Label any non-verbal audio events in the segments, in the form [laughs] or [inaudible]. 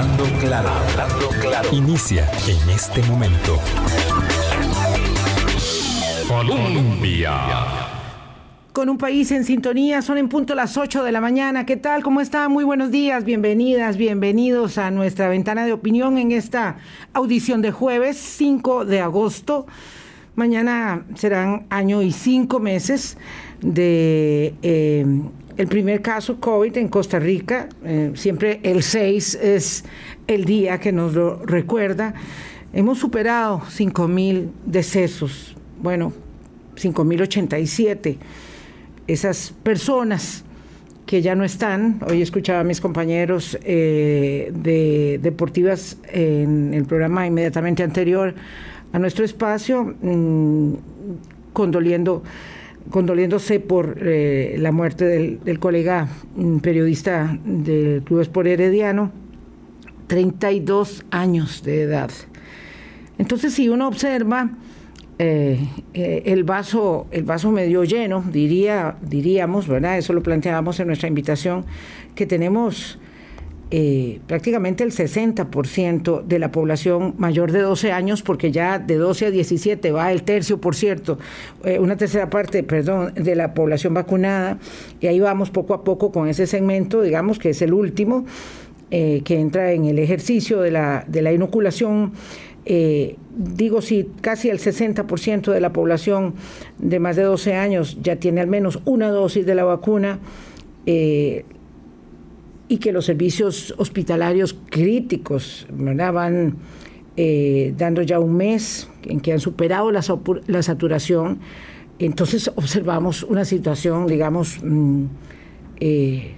Hablando claro, hablando. Inicia en este momento. Colombia. Con un país en sintonía, son en punto las 8 de la mañana. ¿Qué tal? ¿Cómo están? Muy buenos días, bienvenidas, bienvenidos a nuestra ventana de opinión en esta audición de jueves 5 de agosto. Mañana serán año y cinco meses de eh, el primer caso COVID en Costa Rica. Eh, siempre el 6 es el día que nos lo recuerda. Hemos superado 5.000 decesos. Bueno, 5.087. Esas personas que ya no están. Hoy escuchaba a mis compañeros eh, de Deportivas en el programa inmediatamente anterior a nuestro espacio, mm, condoliendo condoliéndose por eh, la muerte del, colega mm, periodista del Club Espor Herediano, 32 años de edad. Entonces, si uno observa eh, eh, el, vaso, el vaso medio lleno, diría, diríamos, ¿verdad? Eso lo planteábamos en nuestra invitación, que tenemos eh, prácticamente el 60% de la población mayor de 12 años, porque ya de 12 a 17 va el tercio, por cierto, eh, una tercera parte, perdón, de la población vacunada, y ahí vamos poco a poco con ese segmento, digamos que es el último, eh, que entra en el ejercicio de la, de la inoculación. digo, si casi el 60% de la población de más de 12 años ya tiene al menos una dosis de la vacuna, y que los servicios hospitalarios críticos van eh, dando ya un mes en que han superado la, saturación. Entonces observamos una situación, digamos, mm, eh,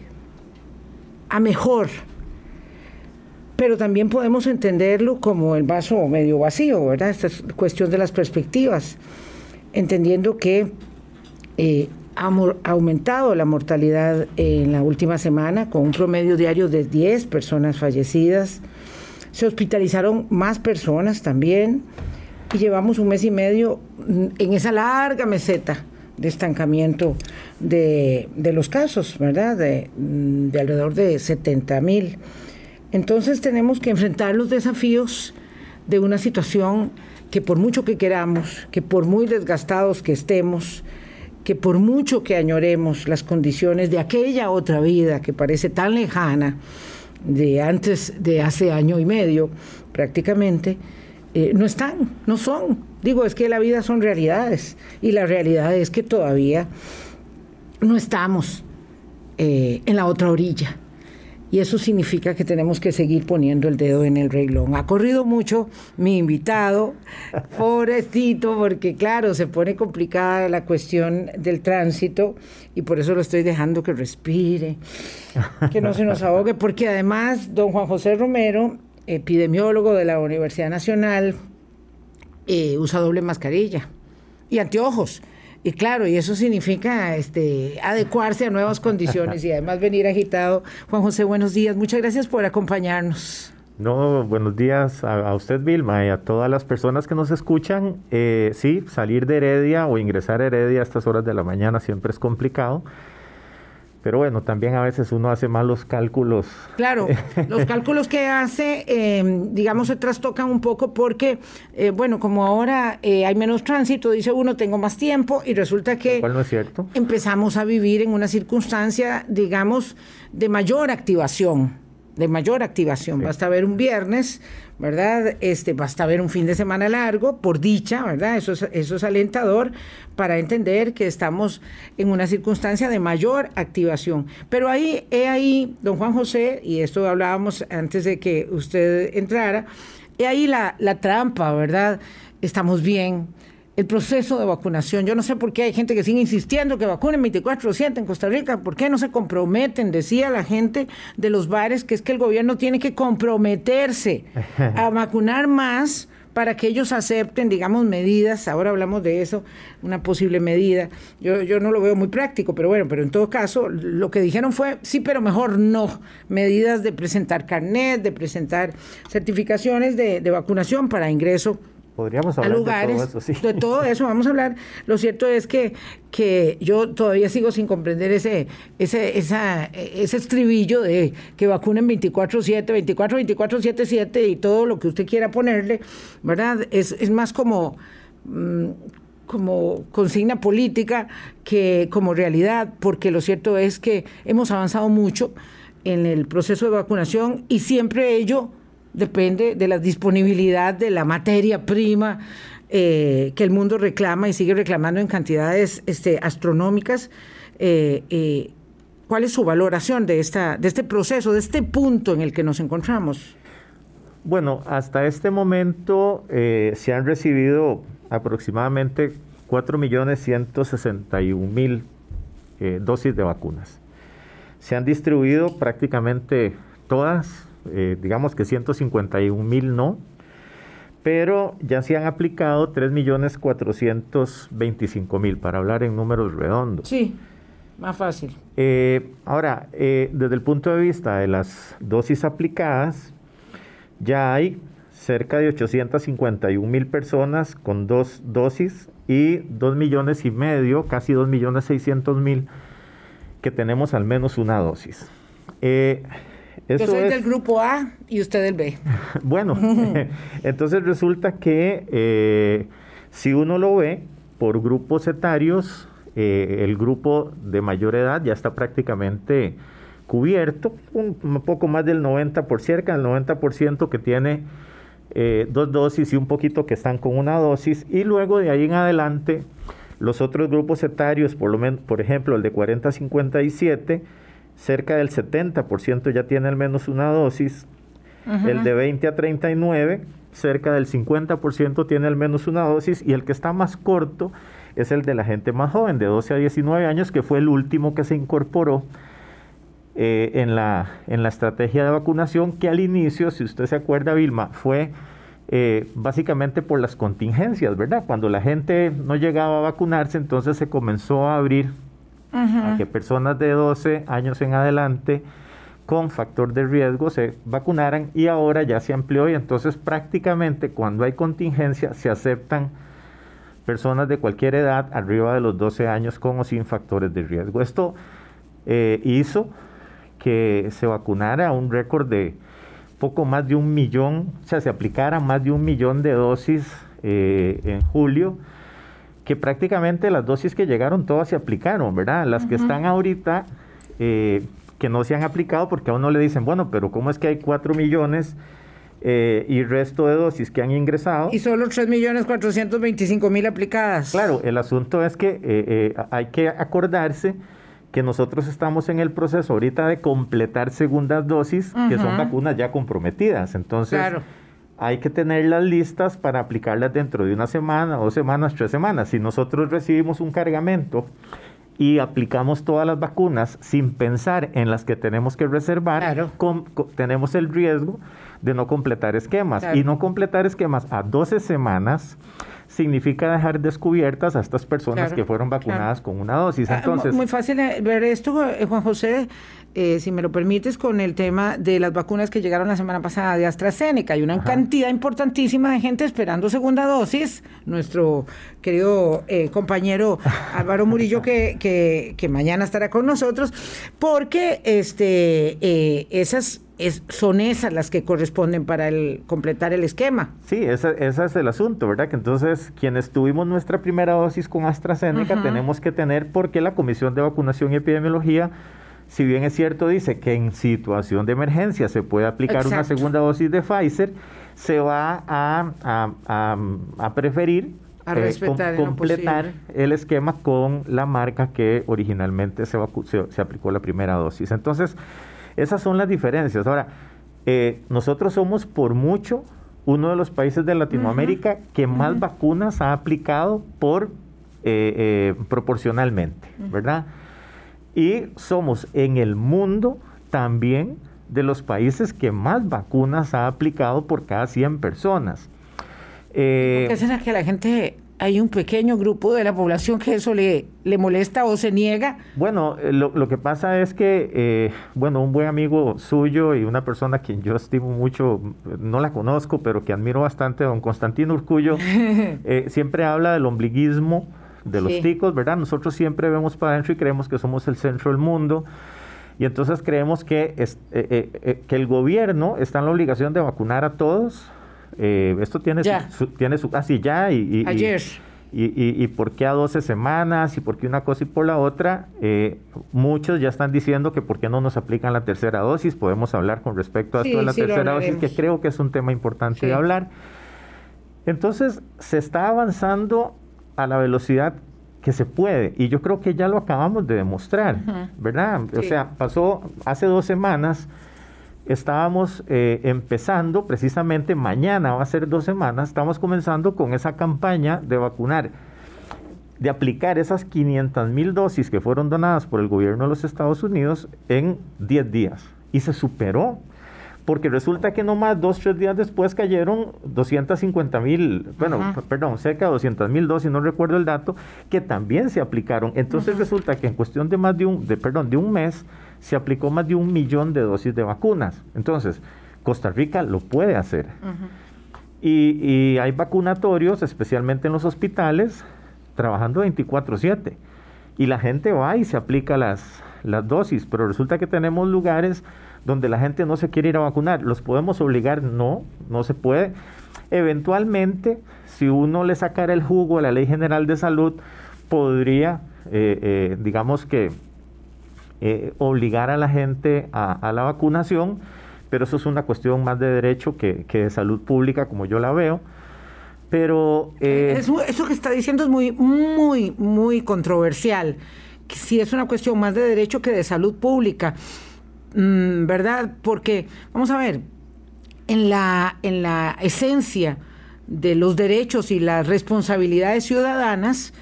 a mejor. Pero también podemos entenderlo como el vaso medio vacío, ¿verdad? Esta es cuestión de las perspectivas, entendiendo que eh, ha aumentado la mortalidad en la última semana con un promedio diario de 10 personas fallecidas. Se hospitalizaron más personas también y llevamos un mes y medio en esa larga meseta de estancamiento de, los casos, ¿verdad? De, de alrededor de 70 mil. Entonces tenemos que enfrentar los desafíos de una situación que por mucho que queramos, que por muy desgastados que estemos, que por mucho que añoremos las condiciones de aquella otra vida que parece tan lejana, de antes de hace año y medio prácticamente, eh, no están, no son. Digo, es que la vida son realidades y la realidad es que todavía no estamos eh, en la otra orilla y eso significa que tenemos que seguir poniendo el dedo en el reglón. Ha corrido mucho mi invitado, [laughs] pobrecito, porque claro, se pone complicada la cuestión del tránsito y por eso lo estoy dejando que respire, que no se nos ahogue, porque además don Juan José Romero, epidemiólogo de la Universidad Nacional, eh, usa doble mascarilla y anteojos. Y claro, y eso significa este, adecuarse a nuevas condiciones y además venir agitado. Juan José, buenos días. Muchas gracias por acompañarnos. No, buenos días a, usted, Vilma, y a todas las personas que nos escuchan. Eh, sí, salir de Heredia o ingresar a Heredia a estas horas de la mañana siempre es complicado. Pero bueno, también a veces uno hace malos cálculos. Claro, [laughs] los cálculos que hace, em, digamos, se trastocan un poco porque, eh, bueno, como ahora eh, hay menos tránsito, dice uno, tengo más tiempo y resulta que no es cierto. empezamos a vivir en una circunstancia, digamos, de mayor activación de mayor activación. Basta ver un viernes, ¿verdad? Este, basta ver un fin de semana largo, por dicha, ¿verdad? Eso es, eso es alentador para entender que estamos en una circunstancia de mayor activación. Pero ahí, he ahí, don Juan José, y esto hablábamos antes de que usted entrara, he ahí la, la trampa, ¿verdad? Estamos bien, el proceso de vacunación. Yo no sé por qué hay gente que sigue insistiendo que vacunen 24-7 en Costa Rica. ¿Por qué no se comprometen? Decía la gente de los bares que es que el gobierno tiene que comprometerse a [laughs] vacunar más para que ellos acepten, digamos, medidas, ahora hablamos de eso, una posible medida. Yo, yo no lo veo muy práctico, pero bueno, pero en todo caso, lo que dijeron fue, sí, pero mejor no, medidas de presentar carnet, de presentar certificaciones de, de vacunación para ingreso Podríamos hablar lugares, de todo eso, sí. De todo eso vamos a hablar. Lo cierto es que, que yo todavía sigo sin comprender ese, ese, esa, ese estribillo de que vacunen 24-7, 24, 24, 7, 7 y todo lo que usted quiera ponerle, ¿verdad? Es, es más como, mm, como consigna política que como realidad, porque lo cierto es que hemos avanzado mucho en el proceso de vacunación y siempre ello depende de la disponibilidad de la materia prima eh, que el mundo reclama y sigue reclamando en cantidades este, astronómicas. Eh, eh, ¿Cuál es su valoración de, esta, de este proceso, de este punto en el que nos encontramos? Bueno, hasta este momento se han recibido aproximadamente 4.161.000 dosis de vacunas. Se han distribuido prácticamente todas, eh, digamos que 151 mil no, pero ya se han aplicado 3.425.000, para hablar en números redondos. Sí, más fácil. Eh, ahora, eh, desde el punto de vista de las dosis aplicadas, ya hay cerca de 851 mil personas con dos dosis y 2 millones y medio, casi 2 millones 600 mil, que tenemos al menos una dosis. Yo soy del grupo A y usted del B. [laughs] bueno, [laughs] entonces resulta que eh, si uno lo ve por grupos etarios, eh, el grupo de mayor edad ya está prácticamente cubierto, un, poco más del 90%, cerca del 90% que tiene eh, dos dosis y un poquito que están con una dosis, y luego de ahí en adelante, los otros grupos etarios, por, lo menos, por ejemplo el de 40 a 57, cerca del 70% ya tiene al menos una dosis. El de 20 a 39, cerca del 50% tiene al menos una dosis. Y el que está más corto es el de la gente más joven, de 12 a 19 años, que fue el último que se incorporó eh, en, la, en la estrategia de vacunación, que al inicio, si usted se acuerda, Vilma, fue... Eh, básicamente por las contingencias, ¿verdad? Cuando la gente no llegaba a vacunarse, entonces se comenzó a abrir a que personas de 12 años en adelante con factor de riesgo se vacunaran y ahora ya se amplió y entonces prácticamente cuando hay contingencia se aceptan personas de cualquier edad arriba de los 12 años con o sin factores de riesgo. Esto eh, hizo que se vacunara un récord de poco más de un millón, o sea, se aplicara más de un millón de dosis eh, en julio que prácticamente las dosis que llegaron todas se aplicaron, ¿verdad? Las que están ahorita, eh, que no se han aplicado porque a uno le dicen, bueno, pero ¿cómo es que hay 4 millones eh, y resto de dosis que han ingresado? Y solo 3 millones 425 mil aplicadas. Claro, el asunto es que eh, hay que acordarse que nosotros estamos en el proceso ahorita de completar segundas dosis, que son vacunas ya comprometidas. Entonces, claro hay que tener las listas para aplicarlas dentro de una semana, dos semanas, tres semanas. Si nosotros recibimos un cargamento y aplicamos todas las vacunas sin pensar en las que tenemos que reservar, tenemos el riesgo de no completar esquemas. Y no completar esquemas a 12 semanas significa dejar descubiertas a estas personas que fueron vacunadas con una dosis. Ah, Entonces, muy fácil eh, ver esto, eh, Juan José, eh, si me lo permites, con el tema de las vacunas que llegaron la semana pasada de AstraZeneca. Hay una cantidad importantísima de gente esperando segunda dosis. Nuestro querido compañero [laughs] Álvaro Murillo, que, que, que, mañana estará con nosotros, porque este, esas son esas las que corresponden para el, completar el esquema. Sí, ese, es el asunto, ¿verdad? Que entonces quienes tuvimos nuestra primera dosis con AstraZeneca tenemos que tener, porque la Comisión de Vacunación y Epidemiología, si bien es cierto, dice que en situación de emergencia se puede aplicar una segunda dosis de Pfizer, se va a, preferir eh, completar el esquema con la marca que originalmente se, se aplicó la primera dosis. Entonces, esas son las diferencias. Ahora, eh, nosotros somos por mucho uno de los países de Latinoamérica que más vacunas ha aplicado por eh, eh, proporcionalmente, ¿verdad? Y somos en el mundo también de los países que más vacunas ha aplicado por cada 100 personas. ¿Qué será que la gente hay un pequeño grupo de la población que eso le, le molesta o se niega. Bueno, eh, lo, lo que pasa es que, eh, bueno, un buen amigo suyo y una persona a quien yo estimo mucho, no la conozco, pero que admiro bastante, don Constantino Urcullo, [laughs] eh, siempre habla del ombliguismo de los ticos, ¿verdad? Nosotros siempre vemos para adentro y creemos que somos el centro del mundo. Y entonces creemos que, es, que el gobierno está en la obligación de vacunar a todos, eh, esto tiene su, tiene su, ah, ya y, Ayer. Y, y, por qué a 12 semanas y por qué una cosa y por la otra, eh, muchos ya están diciendo que por qué no nos aplican la tercera dosis, podemos hablar con respecto a esto de la tercera dosis, que creo que es un tema importante de hablar. Entonces, se está avanzando a la velocidad que se puede, y yo creo que ya lo acabamos de demostrar, ¿verdad? O sea, pasó hace dos semanas estábamos eh, empezando, precisamente mañana va a ser dos semanas, estamos comenzando con esa campaña de vacunar, de aplicar esas 500 mil dosis que fueron donadas por el gobierno de los Estados Unidos en 10 días. Y se superó, porque resulta que nomás dos, tres días después cayeron 250 mil, bueno, perdón, cerca de 200 mil dosis, no recuerdo el dato, que también se aplicaron. Entonces resulta que en cuestión de más de un, de, perdón, de un mes, se aplicó más de un millón de dosis de vacunas. Entonces, Costa Rica lo puede hacer. y, hay vacunatorios, especialmente en los hospitales, trabajando 24/7. Y la gente va y se aplica las, las dosis, pero resulta que tenemos lugares donde la gente no se quiere ir a vacunar. ¿Los podemos obligar? No, no se puede. Eventualmente, si uno le sacara el jugo a la Ley General de Salud, podría, eh, eh, digamos que, eh, obligar a la gente a, la vacunación, pero eso es una cuestión más de derecho que, de salud pública, como yo la veo. Pero... Eso, que está diciendo es muy, muy, muy controversial. Si es una cuestión más de derecho que de salud pública, ¿verdad? Porque, vamos a ver, en la, en la esencia de los derechos y las responsabilidades ciudadanas,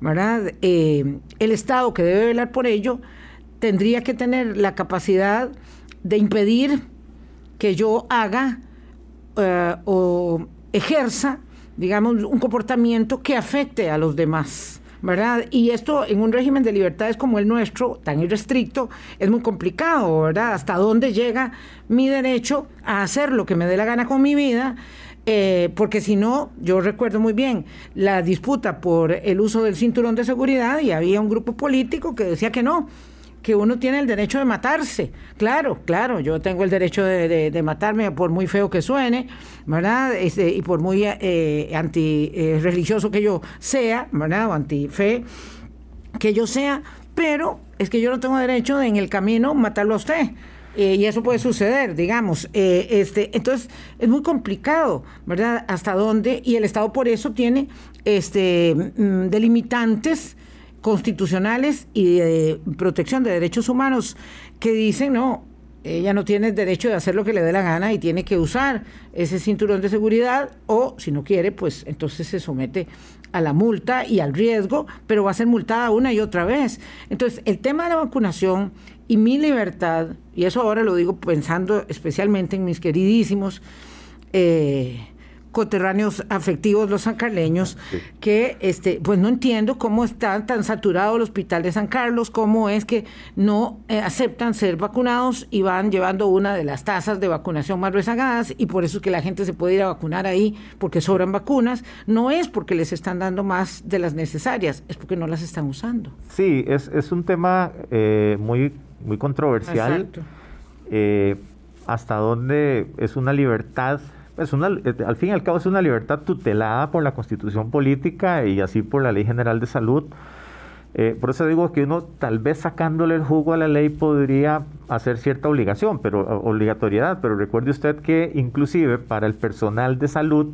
¿verdad? Eh, el Estado que debe velar por ello tendría que tener la capacidad de impedir que yo haga eh, o ejerza, digamos, un comportamiento que afecte a los demás. ¿Verdad? Y esto en un régimen de libertades como el nuestro, tan irrestricto, es muy complicado, ¿verdad? ¿Hasta dónde llega mi derecho a hacer lo que me dé la gana con mi vida? Eh, porque si no, yo recuerdo muy bien la disputa por el uso del cinturón de seguridad y había un grupo político que decía que no, que uno tiene el derecho de matarse. Claro, claro, yo tengo el derecho de, matarme por muy feo que suene, ¿verdad? Este, y por muy eh, anti eh, que yo sea, ¿verdad? O anti fe que yo sea, pero es que yo no tengo derecho de en el camino matarlo a usted. Eh, y eso puede suceder, digamos. Eh, este, entonces, es muy complicado, ¿verdad? Hasta dónde, y el Estado por eso tiene este, mm, delimitantes constitucionales y de protección de derechos humanos que dicen, no, ella no tiene derecho de hacer lo que le dé la gana y tiene que usar ese cinturón de seguridad o si no quiere, pues entonces se somete a la multa y al riesgo, pero va a ser multada una y otra vez. Entonces, el tema de la vacunación y mi libertad, y eso ahora lo digo pensando especialmente en mis queridísimos eh, coterráneos afectivos los sancarleños, que este, pues no entiendo cómo está tan saturado el hospital de San Carlos, cómo es que no eh, aceptan ser vacunados y van llevando una de las tasas de vacunación más rezagadas y por eso es que la gente se puede ir a vacunar ahí porque sobran vacunas, no es porque les están dando más de las necesarias, es porque no las están usando. Sí, es, es un tema eh, muy, muy controversial. Eh, hasta dónde es una libertad eh, al fin y al cabo es una libertad tutelada por la constitución política y así por la ley general de salud. Eh, por eso digo que uno tal vez sacándole el jugo a la ley podría hacer cierta obligación, pero obligatoriedad, pero recuerde usted que inclusive para el personal de salud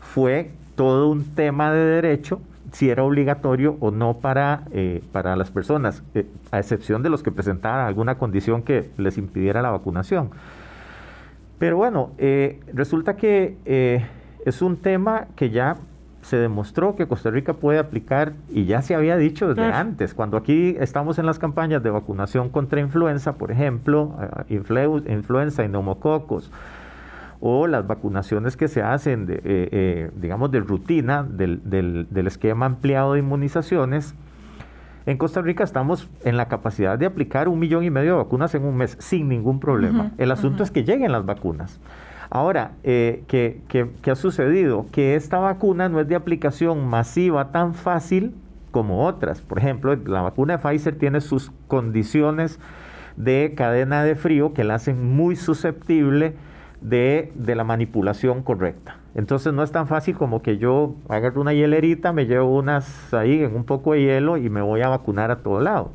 fue todo un tema de derecho si era obligatorio o no para, eh, para las personas, a excepción de los que presentaran alguna condición que les impidiera la vacunación. Pero bueno, eh, resulta que eh, es un tema que ya se demostró que Costa Rica puede aplicar y ya se había dicho desde antes, cuando aquí estamos en las campañas de vacunación contra influenza, por ejemplo, eh, influenza y neumococos, o las vacunaciones que se hacen, de, eh, eh, digamos, de rutina del, del, esquema ampliado de inmunizaciones, en Costa Rica estamos en la capacidad de aplicar un millón y medio de vacunas en un mes sin ningún problema. El asunto es que lleguen las vacunas. Ahora, eh, ¿qué, qué, ha sucedido? Que esta vacuna no es de aplicación masiva tan fácil como otras. Por ejemplo, la vacuna de Pfizer tiene sus condiciones de cadena de frío que la hacen muy susceptible de, la manipulación correcta. Entonces no es tan fácil como que yo agarro una hielerita, me llevo unas ahí en un poco de hielo y me voy a vacunar a todo lado.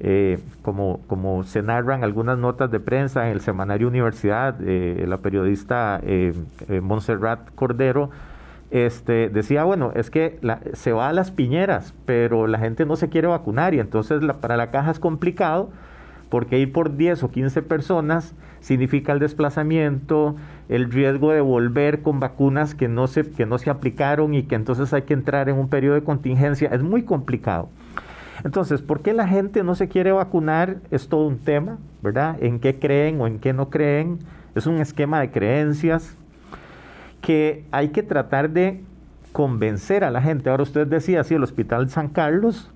Eh, como, como se narran algunas notas de prensa en el semanario Universidad, eh, la periodista eh, Montserrat Cordero este, decía, bueno, es que se va a las piñeras, pero la gente no se quiere vacunar y entonces para la caja es complicado porque ir por 10 o 15 personas significa el desplazamiento, el riesgo de volver con vacunas que no se, que no se aplicaron y que entonces hay que entrar en un periodo de contingencia. Es muy complicado. Entonces, ¿por qué la gente no se quiere vacunar? Es todo un tema, ¿verdad? ¿En qué creen o en qué no creen? Es un esquema de creencias que hay que tratar de convencer a la gente. Ahora usted decía, sí, el Hospital San Carlos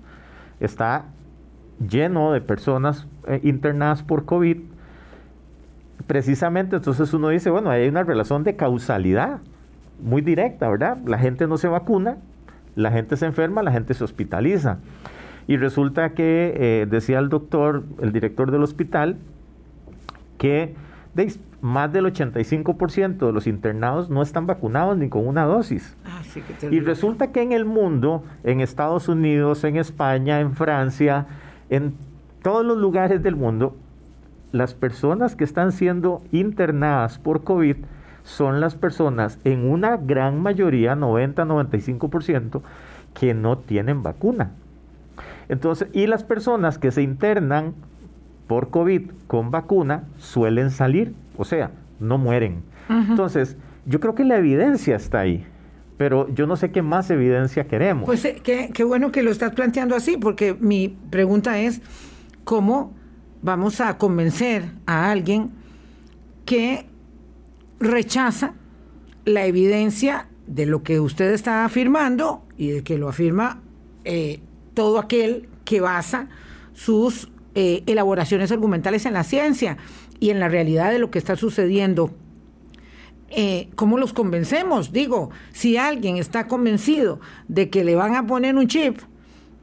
está lleno de personas eh, internadas por COVID, precisamente entonces uno dice, bueno, hay una relación de causalidad muy directa, ¿verdad? La gente no se vacuna, la gente se enferma, la gente se hospitaliza. Y resulta que, eh, decía el doctor, el director del hospital, que más del 85% de los internados no están vacunados ni con una dosis. Ah, y resulta que en el mundo, en Estados Unidos, en España, en Francia, en todos los lugares del mundo, las personas que están siendo internadas por COVID son las personas, en una gran mayoría, 90-95%, que no tienen vacuna. Entonces, y las personas que se internan por COVID con vacuna suelen salir, o sea, no mueren. Entonces, yo creo que la evidencia está ahí pero yo no sé qué más evidencia queremos. Pues eh, qué, bueno que lo estás planteando así, porque mi pregunta es, ¿cómo vamos a convencer a alguien que rechaza la evidencia de lo que usted está afirmando y de que lo afirma eh, todo aquel que basa sus eh, elaboraciones argumentales en la ciencia y en la realidad de lo que está sucediendo eh, ¿cómo los convencemos? Digo, si alguien está convencido de que le van a poner un chip,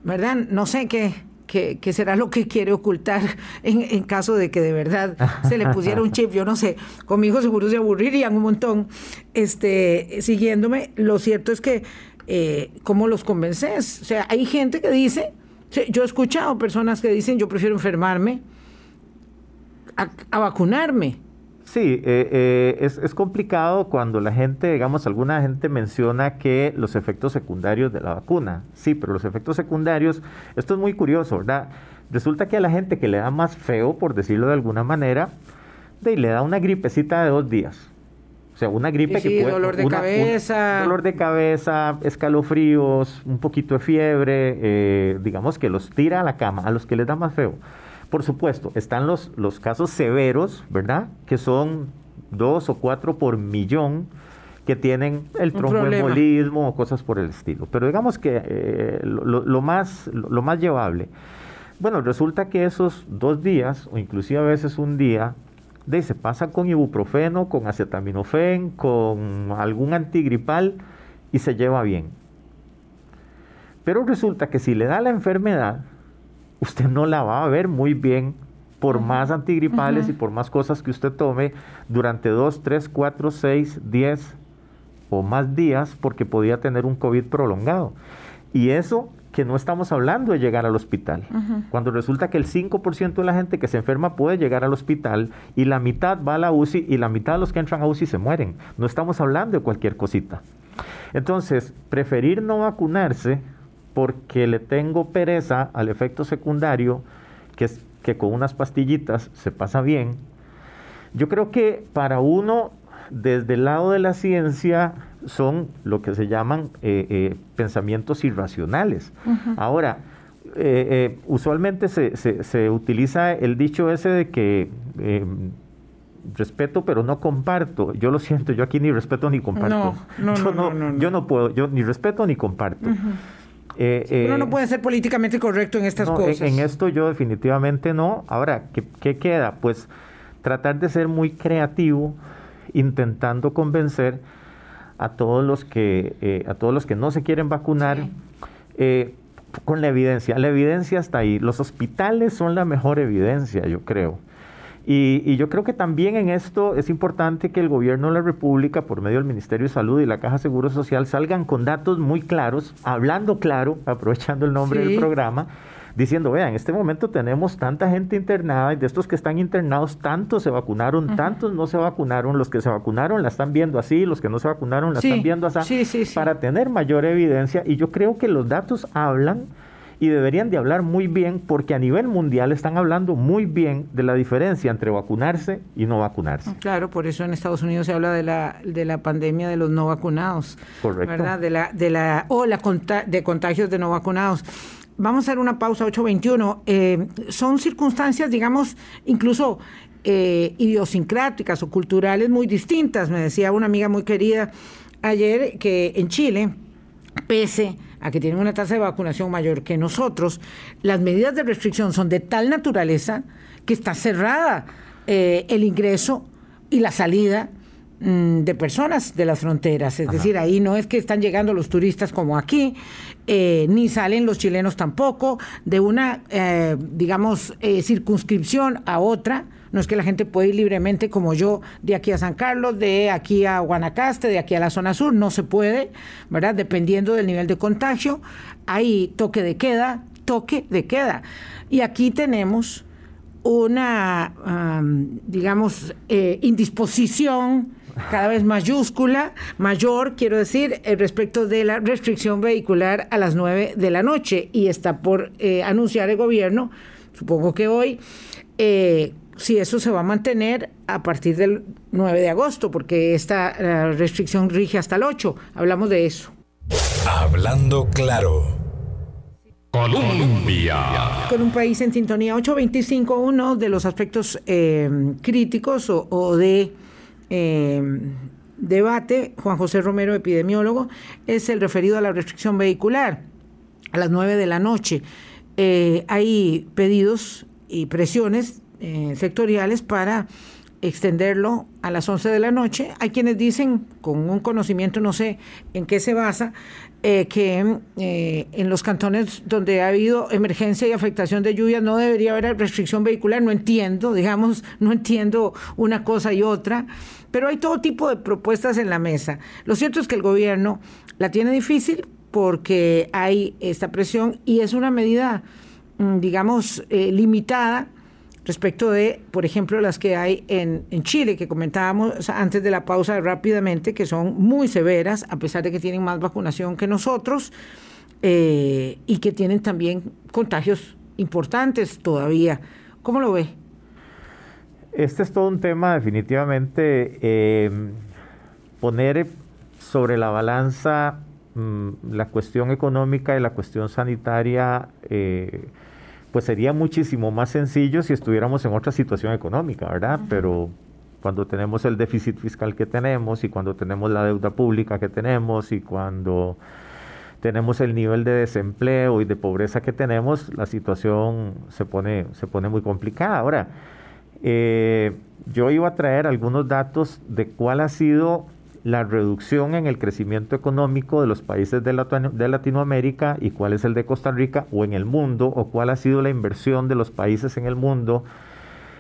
¿verdad? No sé qué, qué, será lo que quiere ocultar [laughs] en, caso de que de verdad se le pusiera un chip. Yo no sé, conmigo seguro se aburrirían un montón este, siguiéndome. Lo cierto es que, eh, ¿cómo los convences? O sea, hay gente que dice, yo he escuchado personas que dicen, yo prefiero enfermarme a vacunarme. Sí, eh, eh, es, complicado cuando la gente, digamos, alguna gente menciona que los efectos secundarios de la vacuna. Sí, pero los efectos secundarios, esto es muy curioso, ¿verdad? Resulta que a la gente que le da más feo, por decirlo de alguna manera, de, le da una gripecita de dos días. O sea, una gripe que puede... dolor de cabeza. dolor de cabeza, escalofríos, un poquito de fiebre, eh, digamos que los tira a la cama, a los que les da más feo. Por supuesto, están los, los casos severos, ¿verdad? Que son dos o cuatro por millón que tienen el tromboembolismo o cosas por el estilo. Pero digamos que eh, lo, más, lo, más llevable. Bueno, resulta que esos dos días, o inclusive a veces un día, de, se pasa con ibuprofeno, con acetaminofén, con algún antigripal y se lleva bien. Pero resulta que si le da la enfermedad, usted no la va a ver muy bien por más antigripales y por más cosas que usted tome durante 2, 3, 4, 6, 10 o más días porque podía tener un COVID prolongado. Y eso que no estamos hablando de llegar al hospital. Cuando resulta que el 5% de la gente que se enferma puede llegar al hospital y la mitad va a la UCI y la mitad de los que entran a UCI se mueren. No estamos hablando de cualquier cosita. Entonces, preferir no vacunarse porque le tengo pereza al efecto secundario, que es que con unas pastillitas se pasa bien. Yo creo que para uno, desde el lado de la ciencia, son lo que se llaman eh, eh, pensamientos irracionales. Ahora, eh, usualmente se, se, utiliza el dicho ese de que respeto, pero no comparto. Yo lo siento, yo aquí ni respeto ni comparto. No, no, yo no, no, Yo no puedo, yo ni respeto ni comparto. Eh, Uno no eh, puede ser políticamente correcto en estas cosas. En, esto yo definitivamente no. Ahora, ¿qué, queda? Pues tratar de ser muy creativo, intentando convencer a todos los que, eh, a todos los que no se quieren vacunar. con la evidencia. La evidencia está ahí. Los hospitales son la mejor evidencia, yo creo. Y, yo creo que también en esto es importante que el gobierno de la República, por medio del Ministerio de Salud y la Caja Seguro Social, salgan con datos muy claros, hablando claro, aprovechando el nombre del programa, diciendo, vean, en este momento tenemos tanta gente internada y de estos que están internados, tantos se vacunaron, tantos no se vacunaron, los que se vacunaron la están viendo así, los que no se vacunaron la están viendo así, para tener mayor evidencia. Y yo creo que los datos hablan y deberían de hablar muy bien porque a nivel mundial están hablando muy bien de la diferencia entre vacunarse y no vacunarse. Claro, por eso en Estados Unidos se habla de la, de la pandemia de los no vacunados. Correcto. ¿Verdad? De la, de la, o la de contagios de no vacunados. Vamos a hacer una pausa 821. Eh, son circunstancias, digamos, incluso eh, idiosincráticas o culturales muy distintas. Me decía una amiga muy querida ayer que en Chile, pese a que tienen una tasa de vacunación mayor que nosotros, las medidas de restricción son de tal naturaleza que está cerrada eh, el ingreso y la salida mm, de personas de las fronteras. Es decir, ahí no es que están llegando los turistas como aquí, eh, ni salen los chilenos tampoco, de una, eh, digamos, circunscripción a otra no es que la gente puede ir libremente como yo de aquí a San Carlos, de aquí a Guanacaste, de aquí a la zona sur. No se puede, ¿verdad? Dependiendo del nivel de contagio. Hay toque de queda, toque de queda. Y aquí tenemos una, digamos, eh, indisposición cada vez mayúscula, mayor, quiero decir, eh, respecto de la restricción vehicular a las 9 de la noche. Y está por eh, anunciar el gobierno, supongo que hoy, si eso se va a mantener a partir del 9 de agosto, porque esta restricción rige hasta el 8. Hablamos de eso. Hablando claro. Colombia. Con un país en sintonía 825, uno de los aspectos eh, críticos o, de eh, debate, Juan José Romero, epidemiólogo, es el referido a la restricción vehicular a las 9 de la noche. Eh, hay pedidos y presiones eh, sectoriales para extenderlo a las 11 de la noche. Hay quienes dicen, con un conocimiento, no sé en qué se basa, eh, que eh, en los cantones donde ha habido emergencia y afectación de lluvia no debería haber restricción vehicular. No entiendo, digamos, [laughs] no entiendo una cosa y otra, pero hay todo tipo de propuestas en la mesa. Lo cierto es que el gobierno la tiene difícil porque hay esta presión y es una medida, mm, digamos, limitada respecto de, por ejemplo, las que hay en, Chile, que comentábamos antes de la pausa rápidamente, que son muy severas, a pesar de que tienen más vacunación que nosotros, eh, y que tienen también contagios importantes todavía. ¿Cómo lo ve? Este es todo un tema definitivamente, eh, poner sobre la balanza mm, la cuestión económica y la cuestión sanitaria. Eh, pues sería muchísimo más sencillo si estuviéramos en otra situación económica, ¿verdad? Pero cuando tenemos el déficit fiscal que tenemos y cuando tenemos la deuda pública que tenemos y cuando tenemos el nivel de desempleo y de pobreza que tenemos, la situación se pone, se pone muy complicada. Ahora, eh, yo iba a traer algunos datos de cuál ha sido la reducción en el crecimiento económico de los países de, Latinoamérica y cuál es el de Costa Rica o en el mundo, o cuál ha sido la inversión de los países en el mundo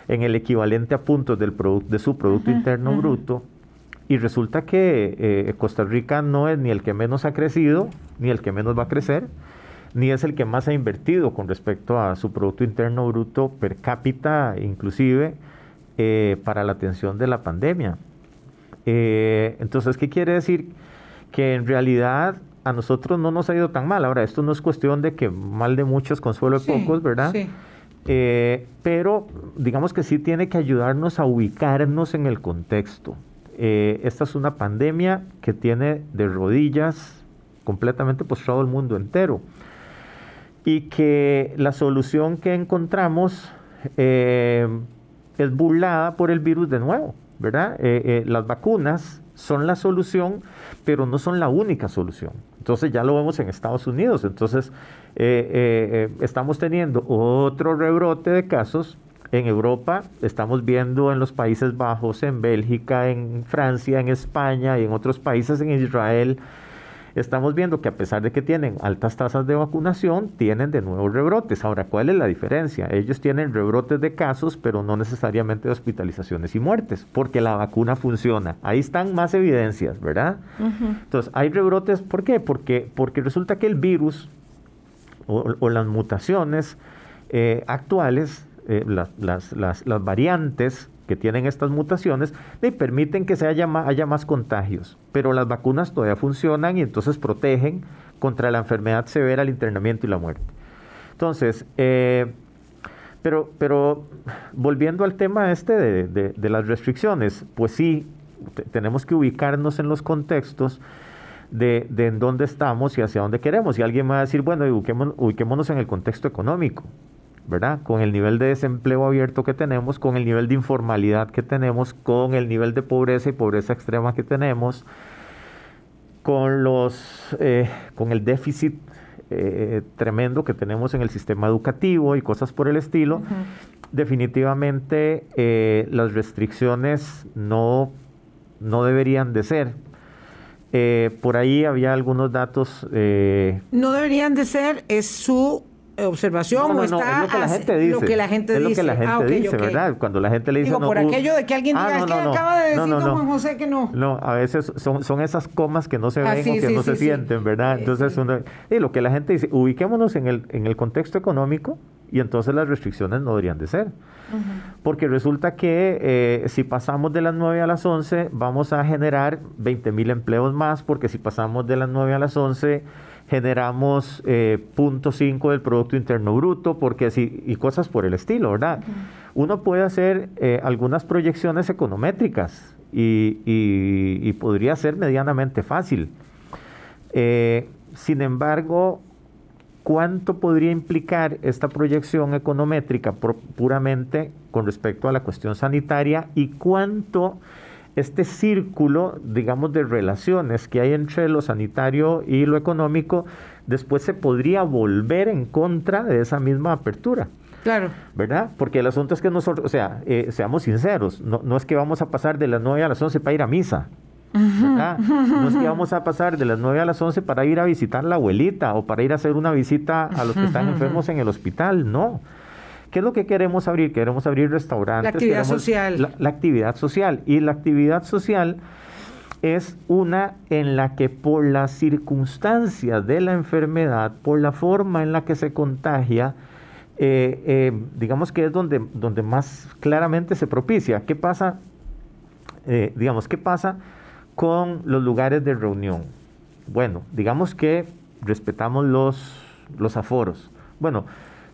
en el equivalente a puntos del de su Producto Interno Bruto. Y resulta que eh, Costa Rica no es ni el que menos ha crecido, ni el que menos va a crecer, ni es el que más ha invertido con respecto a su Producto Interno Bruto per cápita, inclusive eh, para la atención de la pandemia. Eh, entonces, ¿qué quiere decir? Que en realidad a nosotros no nos ha ido tan mal. Ahora, esto no es cuestión de que mal de muchos, consuelo de pocos, ¿verdad? Sí. Eh, pero digamos que sí tiene que ayudarnos a ubicarnos en el contexto. Eh, esta es una pandemia que tiene de rodillas completamente postrado el mundo entero. Y que la solución que encontramos es burlada por el virus de nuevo, ¿verdad? Eh, eh, las vacunas son la solución, pero no son la única solución. Entonces ya lo vemos en Estados Unidos. Entonces estamos teniendo otro rebrote de casos en Europa, estamos viendo en los Países Bajos, en Bélgica, en Francia, en España y en otros países, en Israel, estamos viendo que a pesar de que tienen altas tasas de vacunación, tienen de nuevo rebrotes. Ahora, ¿cuál es la diferencia? Ellos tienen rebrotes de casos, pero no necesariamente de hospitalizaciones y muertes, porque la vacuna funciona. Ahí están más evidencias, ¿verdad? Entonces, hay rebrotes, ¿por qué? Porque, porque resulta que el virus o, las mutaciones eh, actuales, eh, las, las, las variantes, que tienen estas mutaciones le permiten que se haya más, contagios, pero las vacunas todavía funcionan y entonces protegen contra la enfermedad severa, el internamiento y la muerte. Entonces, eh, pero, pero volviendo al tema este de, las restricciones, pues sí, tenemos que ubicarnos en los contextos de, en dónde estamos y hacia dónde queremos. Y alguien va a decir, bueno, ubiquémonos en el contexto económico. ¿Verdad? Con el nivel de desempleo abierto que tenemos, con el nivel de informalidad que tenemos, con el nivel de pobreza y pobreza extrema que tenemos, con los, eh, con el déficit eh, tremendo que tenemos en el sistema educativo y cosas por el estilo, definitivamente eh, las restricciones no, no deberían de ser. por ahí había algunos datos. no deberían de ser, es su observación o está es lo que la gente dice. Lo que la gente es dice. lo que la gente ah, dice, ¿verdad? Cuando la gente le dice Digo, por aquello de que alguien ah, diga, es que acaba de decir Juan José que no. No, a veces son, son esas comas que no se ah, ven o que no se sienten, ¿verdad? Entonces, uno, y lo que la gente dice, ubiquémonos en el, en el contexto económico y entonces las restricciones no deberían de ser. Porque resulta que eh, si pasamos de las 9 a las 11, vamos a generar 20 mil empleos más, porque si pasamos de las 9 a las 11 generamos eh, 0.5 del Producto Interno Bruto, porque así, y cosas por el estilo, ¿verdad? Uno puede hacer eh, algunas proyecciones econométricas y, podría ser medianamente fácil. Eh, sin embargo, ¿cuánto podría implicar esta proyección econométrica puramente con respecto a la cuestión sanitaria y cuánto este círculo, digamos, de relaciones que hay entre lo sanitario y lo económico, después se podría volver en contra de esa misma apertura. Claro. ¿Verdad? Porque el asunto es que nosotros, o sea, eh, seamos sinceros, no, no, es que vamos a pasar de las 9 a las 11 para ir a misa. ¿verdad? No es que vamos a pasar de las 9 a las 11 para ir a visitar a la abuelita o para ir a hacer una visita a los que están enfermos en el hospital, no. ¿Qué es lo que queremos abrir? Queremos abrir restaurantes. La actividad social. La, actividad social. Y la actividad social es una en la que por las circunstancias de la enfermedad, por la forma en la que se contagia, eh, eh, digamos que es donde, donde más claramente se propicia. ¿Qué pasa? Eh, digamos, ¿qué pasa con los lugares de reunión? Bueno, digamos que respetamos los, los aforos. Bueno,